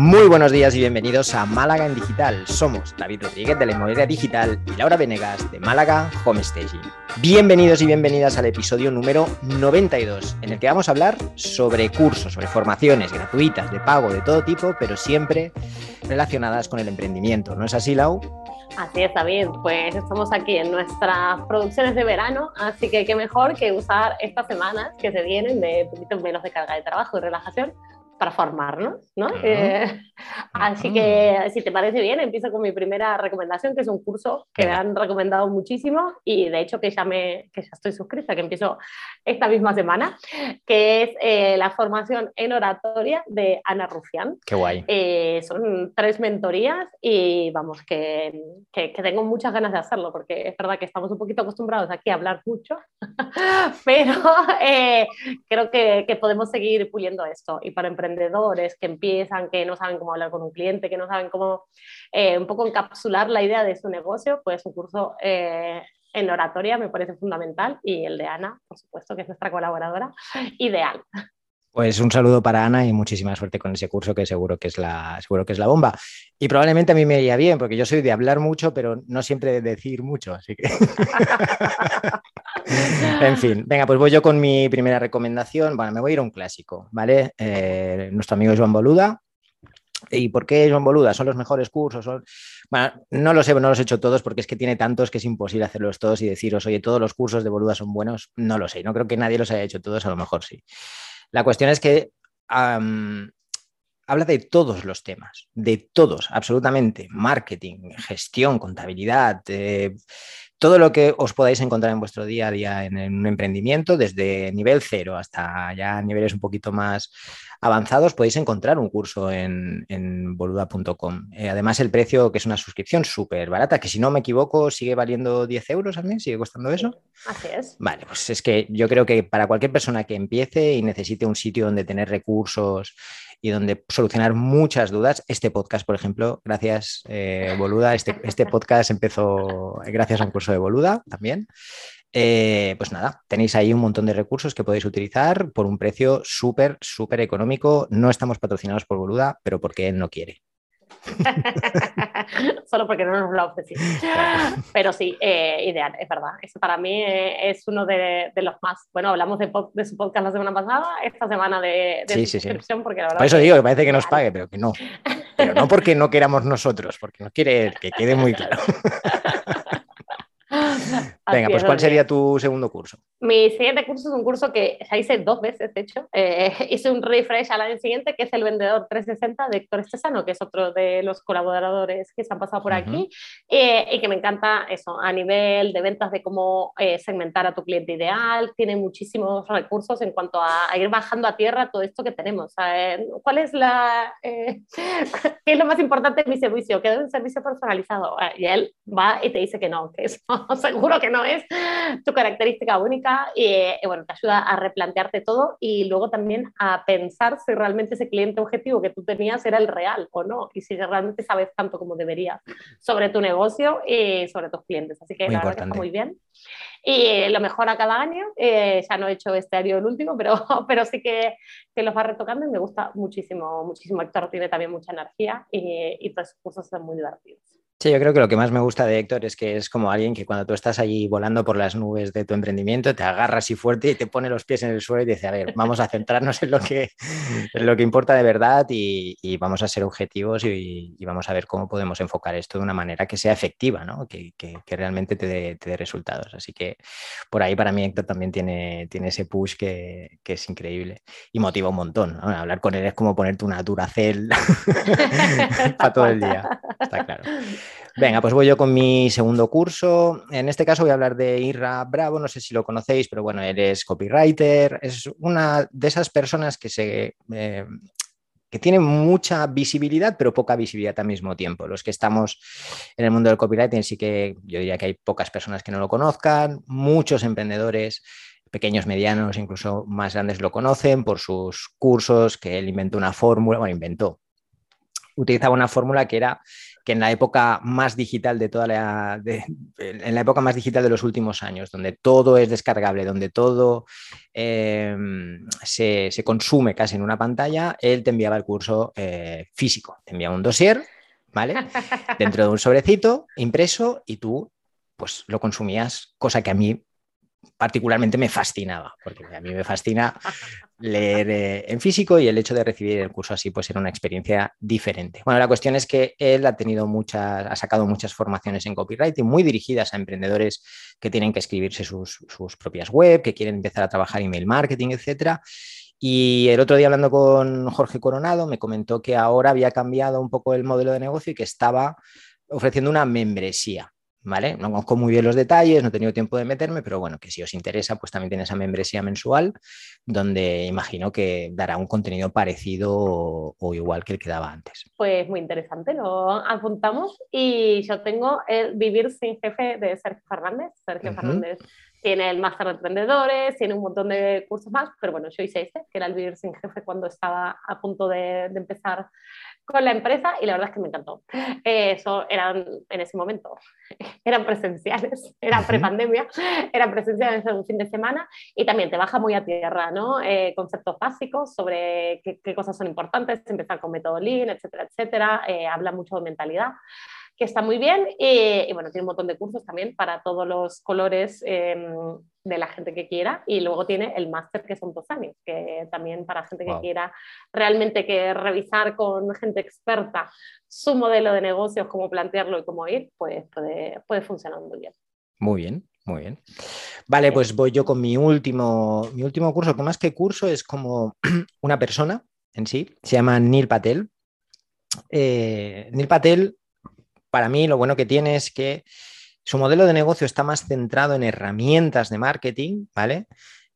Muy buenos días y bienvenidos a Málaga en Digital. Somos David Rodríguez de la Inmobiliaria Digital y Laura Venegas de Málaga Home Staging. Bienvenidos y bienvenidas al episodio número 92, en el que vamos a hablar sobre cursos, sobre formaciones gratuitas, de pago, de todo tipo, pero siempre relacionadas con el emprendimiento. ¿No es así, Lau? Así es, David. Pues estamos aquí en nuestras producciones de verano, así que qué mejor que usar estas semanas que se vienen de poquito menos de carga de trabajo y relajación para formarnos, ¿no? Eh, así que, si te parece bien, empiezo con mi primera recomendación, que es un curso que me han recomendado muchísimo y de hecho que ya, me, que ya estoy suscrita, que empiezo esta misma semana, que es eh, la formación en oratoria de Ana Rufián. Qué guay. Eh, son tres mentorías y vamos, que, que, que, tengo muchas ganas de hacerlo, porque es verdad que estamos un poquito acostumbrados aquí a hablar mucho, pero creo que, que podemos seguir puliendo esto y para emprendedores que empiezan, que no saben cómo hablar con un cliente, que no saben cómo eh, un poco encapsular la idea de su negocio, pues un curso eh, en oratoria me parece fundamental y el de Ana, por supuesto, que es nuestra colaboradora, ideal. Pues un saludo para Ana y muchísima suerte con ese curso que seguro que es la, seguro que es la bomba. Y probablemente a mí me iría bien, porque yo soy de hablar mucho, pero no siempre de decir mucho, así que... en fin, venga, pues voy yo con mi primera recomendación. Bueno, me voy a ir a un clásico, ¿vale? Eh, nuestro amigo Joan Boluda. ¿Y por qué Joan Boluda? ¿Son los mejores cursos? Bueno, no lo sé, no los he hecho todos porque es que tiene tantos que es imposible hacerlos todos y deciros, oye, todos los cursos de Boluda son buenos. No lo sé, no creo que nadie los haya hecho todos, a lo mejor sí. La cuestión es que habla de todos los temas, de todos, absolutamente. Marketing, gestión, contabilidad, eh, todo lo que os podáis encontrar en vuestro día a día en, un emprendimiento, desde nivel cero hasta ya niveles un poquito más avanzados, podéis encontrar un curso en, boluda.com. Eh, además, el precio, que es una suscripción súper barata, que si no me equivoco sigue valiendo 10 euros al mes, sigue costando eso. Así es. Vale, pues es que yo creo que para cualquier persona que empiece y necesite un sitio donde tener recursos y donde solucionar muchas dudas. Este podcast, por ejemplo, gracias eh, Boluda, este, este podcast empezó gracias a un curso de Boluda también. Eh, pues nada, tenéis ahí un montón de recursos que podéis utilizar por un precio súper, súper económico. No estamos patrocinados por Boluda, pero porque él no quiere. Solo porque no nos lo ha ofrecido. Pero sí, eh, ideal, es verdad. Eso para mí eh, es uno de, los más. Bueno, hablamos de, de, su podcast la semana pasada, esta semana de, de suscripción, porque la verdad. Por eso digo que parece que nos pague, pero que no. Pero no porque no queramos nosotros, porque nos quiere que quede muy claro. Venga, pues ¿cuál sería tu segundo curso? Mi siguiente curso es un curso que ya hice dos veces, de hecho. Eh, hice un refresh al año siguiente, que es el vendedor 360 de Héctor Estesano, que es otro de los colaboradores que se han pasado por aquí, eh, y que me encanta eso, a nivel de ventas, de cómo eh, segmentar a tu cliente ideal. Tiene muchísimos recursos en cuanto a, ir bajando a tierra todo esto que tenemos. ¿Cuál es la... ¿Qué es lo más importante de mi servicio? Que es un servicio personalizado. Y él va y te dice que no, que eso seguro que no es tu característica única y, bueno, te ayuda a replantearte todo y luego también a pensar si realmente ese cliente objetivo que tú tenías era el real o no y si realmente sabes tanto como deberías sobre tu negocio y sobre tus clientes. Así que muy la verdad que está muy bien. Y lo mejora cada año. Eh, ya no he hecho este año el último, pero, pero sí que, que los va retocando y me gusta muchísimo, muchísimo. Héctor tiene también mucha energía y, y todos sus cursos son muy divertidos. Sí, yo creo que lo que más me gusta de Héctor es que es como alguien que cuando tú estás allí volando por las nubes de tu emprendimiento, te agarra así fuerte y te pone los pies en el suelo y dice, a ver, vamos a centrarnos en lo que, en lo que importa de verdad y, vamos a ser objetivos y, vamos a ver cómo podemos enfocar esto de una manera que sea efectiva, ¿no? que, que, realmente te dé, resultados. Así que por ahí para mí Héctor también tiene, tiene ese push que, es increíble y motiva un montón. Hablar con él es como ponerte una Duracell para todo el día, está claro. Venga, pues voy yo con mi segundo curso. En este caso voy a hablar de Irra Bravo, no sé si lo conocéis, pero bueno, él es copywriter, es una de esas personas que se... Eh, que tiene mucha visibilidad, pero poca visibilidad al mismo tiempo. Los que estamos en el mundo del copywriting sí que yo diría que hay pocas personas que no lo conozcan, muchos emprendedores pequeños, medianos, incluso más grandes lo conocen por sus cursos, que él inventó una fórmula, bueno, inventó, utilizaba una fórmula que era que en la época más digital de toda la en la época más digital de los últimos años, donde todo es descargable, donde todo em, se, consume casi en una pantalla, él te enviaba el curso eh, físico, te enviaba un dossier, ¿vale? Dentro de un sobrecito impreso y tú pues lo consumías, cosa que a mí particularmente me fascinaba, porque a mí me fascina leer eh, en físico y el hecho de recibir el curso así pues era una experiencia diferente. Bueno, la cuestión es que él ha tenido muchas, ha sacado muchas formaciones en copywriting muy dirigidas a emprendedores que tienen que escribirse sus, propias web, que quieren empezar a trabajar email marketing, etcétera. Y el otro día hablando con Jorge Coronado me comentó que ahora había cambiado un poco el modelo de negocio y que estaba ofreciendo una membresía. ¿Vale? No conozco muy bien los detalles, no he tenido tiempo de meterme, pero bueno, que si os interesa, pues también tiene esa membresía mensual, donde imagino que dará un contenido parecido o, igual que el que daba antes. Pues muy interesante, lo apuntamos y yo tengo el Vivir sin Jefe de Sergio Fernández. Sergio Fernández tiene el máster de emprendedores, tiene un montón de cursos más, pero bueno, yo hice ese, que era el Vivir sin Jefe cuando estaba a punto de, de empezar con la empresa y la verdad es que me encantó. Eh, eso eran en ese momento, eran presenciales, era prepandemia, eran presenciales en un fin de semana y también te baja muy a tierra, ¿no? Eh, conceptos básicos sobre qué, cosas son importantes, empezar con método Lean, etcétera, etcétera. Eh, habla mucho de mentalidad que está muy bien y, bueno, tiene un montón de cursos también para todos los colores em, de la gente que quiera y luego tiene el máster que son dos años, que también para gente que quiera realmente que revisar con gente experta su modelo de negocios, cómo plantearlo y cómo ir, pues puede, puede funcionar muy bien. Muy bien, muy bien. Vale, pues voy yo con mi último, mi último curso, que más que curso es como una persona en sí, se llama Neil Patel. Eh, Neil Patel para mí lo bueno que tiene es que su modelo de negocio está más centrado en herramientas de marketing, ¿vale?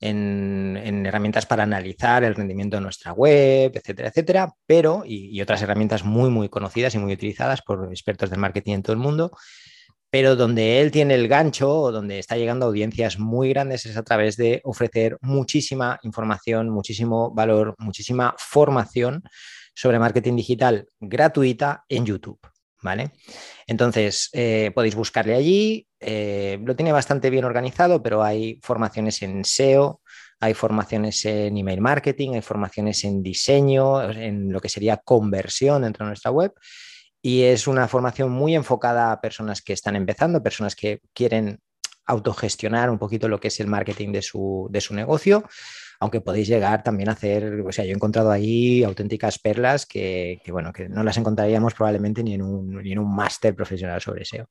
En, herramientas para analizar el rendimiento de nuestra web, etcétera, etcétera, pero, y, otras herramientas muy, muy conocidas y muy utilizadas por expertos de marketing en todo el mundo, pero donde él tiene el gancho o donde está llegando a audiencias muy grandes es a través de ofrecer muchísima información, muchísimo valor, muchísima formación sobre marketing digital gratuita en YouTube. ¿Vale? Entonces, eh, podéis buscarle allí, eh, lo tiene bastante bien organizado, pero hay formaciones en SEO, hay formaciones en email marketing, hay formaciones en diseño, en lo que sería conversión dentro de nuestra web. Y es una formación muy enfocada a personas que están empezando, personas que quieren autogestionar un poquito lo que es el marketing de su, de su negocio aunque podéis llegar también a hacer, o sea, yo he encontrado ahí auténticas perlas que, bueno, que no las encontraríamos probablemente ni en un, ni en un máster profesional sobre SEO.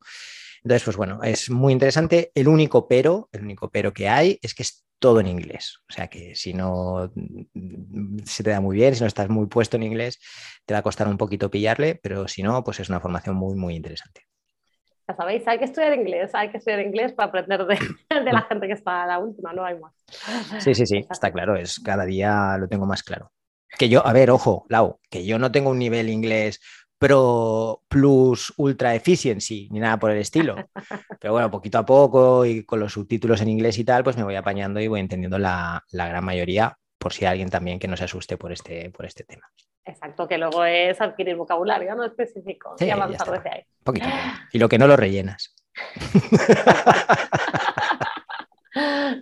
Entonces, pues bueno, es muy interesante. El único pero, el único pero que hay es que es todo en inglés. O sea que si no se te da muy bien, si no estás muy puesto en inglés, te va a costar un poquito pillarle, pero si no, pues es una formación muy, muy interesante ya sabéis, hay que estudiar inglés, hay que estudiar inglés para aprender de, de, la gente que está a la última, no hay más. Sí, sí, sí, está claro, es cada día lo tengo más claro. Que yo, a ver, ojo, Lau, que yo no tengo un nivel inglés pro plus ultra efficiency ni nada por el estilo. Pero bueno, poquito a poco y con los subtítulos en inglés y tal, pues me voy apañando y voy entendiendo la, la gran mayoría, por si hay alguien también que no se asuste por este, por este tema. Exacto, que luego es adquirir vocabulario no específico y avanzar desde ahí. Poquito. Y lo que no lo rellenas.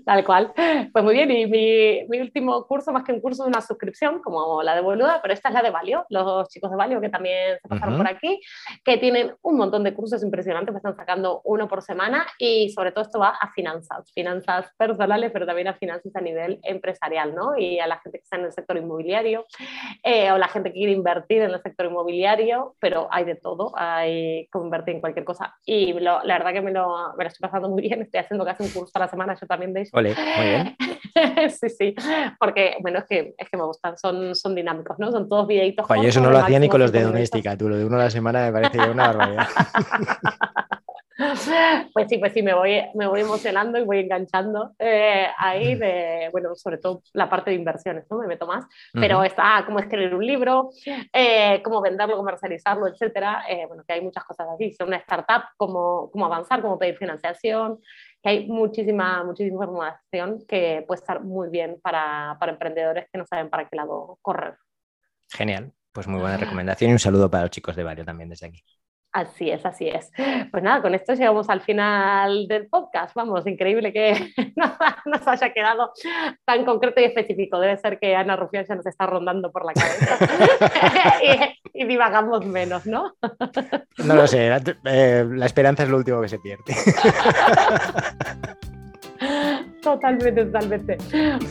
Tal cual. Pues muy bien, y mi, último curso, más que un curso, es una suscripción, como la de Boluda, pero esta es la de Valio, los chicos de Valio que también se pasaron por aquí, que tienen un montón de cursos impresionantes, me están sacando uno por semana y sobre todo esto va a finanzas, finanzas personales, pero también a finanzas a nivel empresarial, ¿no? Y a la gente que está en el sector inmobiliario eh, o la gente que quiere invertir en el sector inmobiliario, pero hay de todo, hay que invertir en cualquier cosa. Y la verdad que me lo, me lo estoy pasando muy bien, estoy haciendo casi un curso a la semana, yo también de muy bien. sí, sí, porque, bueno, es que, es que me gustan, son, son dinámicos, ¿no? Son todos videitos. Oye, eso no lo hacía ni con los de doméstica, tú, lo de uno a la semana me parece que una barbaridad. Pues sí, pues sí, me voy, me voy emocionando y voy enganchando eh, ahí de, bueno, sobre todo la parte de inversiones, ¿no? Me meto más, pero está cómo escribir un libro, eh, cómo venderlo, comercializarlo, etcétera. Eh, bueno, que hay muchas cosas así. Son una startup, cómo, cómo avanzar, cómo pedir financiación, que hay muchísima, muchísima información que puede estar muy bien para, para emprendedores que no saben para qué lado correr. Genial. Pues muy buena recomendación y un saludo para los chicos de Vario también desde aquí. Así es, así es. Pues nada, con esto llegamos al final del podcast. Vamos, increíble que nos haya quedado tan concreto y específico. Debe ser que Ana Rufián ya nos está rondando por la cabeza y, divagamos menos, ¿no? No lo sé, la, eh, la esperanza es lo último que se pierde. Totalmente, totalmente.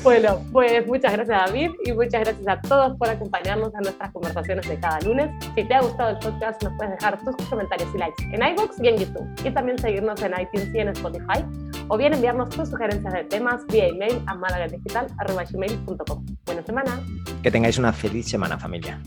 Bueno, pues muchas gracias David y muchas gracias a todos por acompañarnos a nuestras conversaciones de cada lunes. Si te ha gustado el podcast, nos puedes dejar tus comentarios y likes en iVoox y en YouTube. Y también seguirnos en iTunes y en Spotify. O bien enviarnos tus sugerencias de temas vía email a malagaddigital.com. Buena semana. Que tengáis una feliz semana, familia.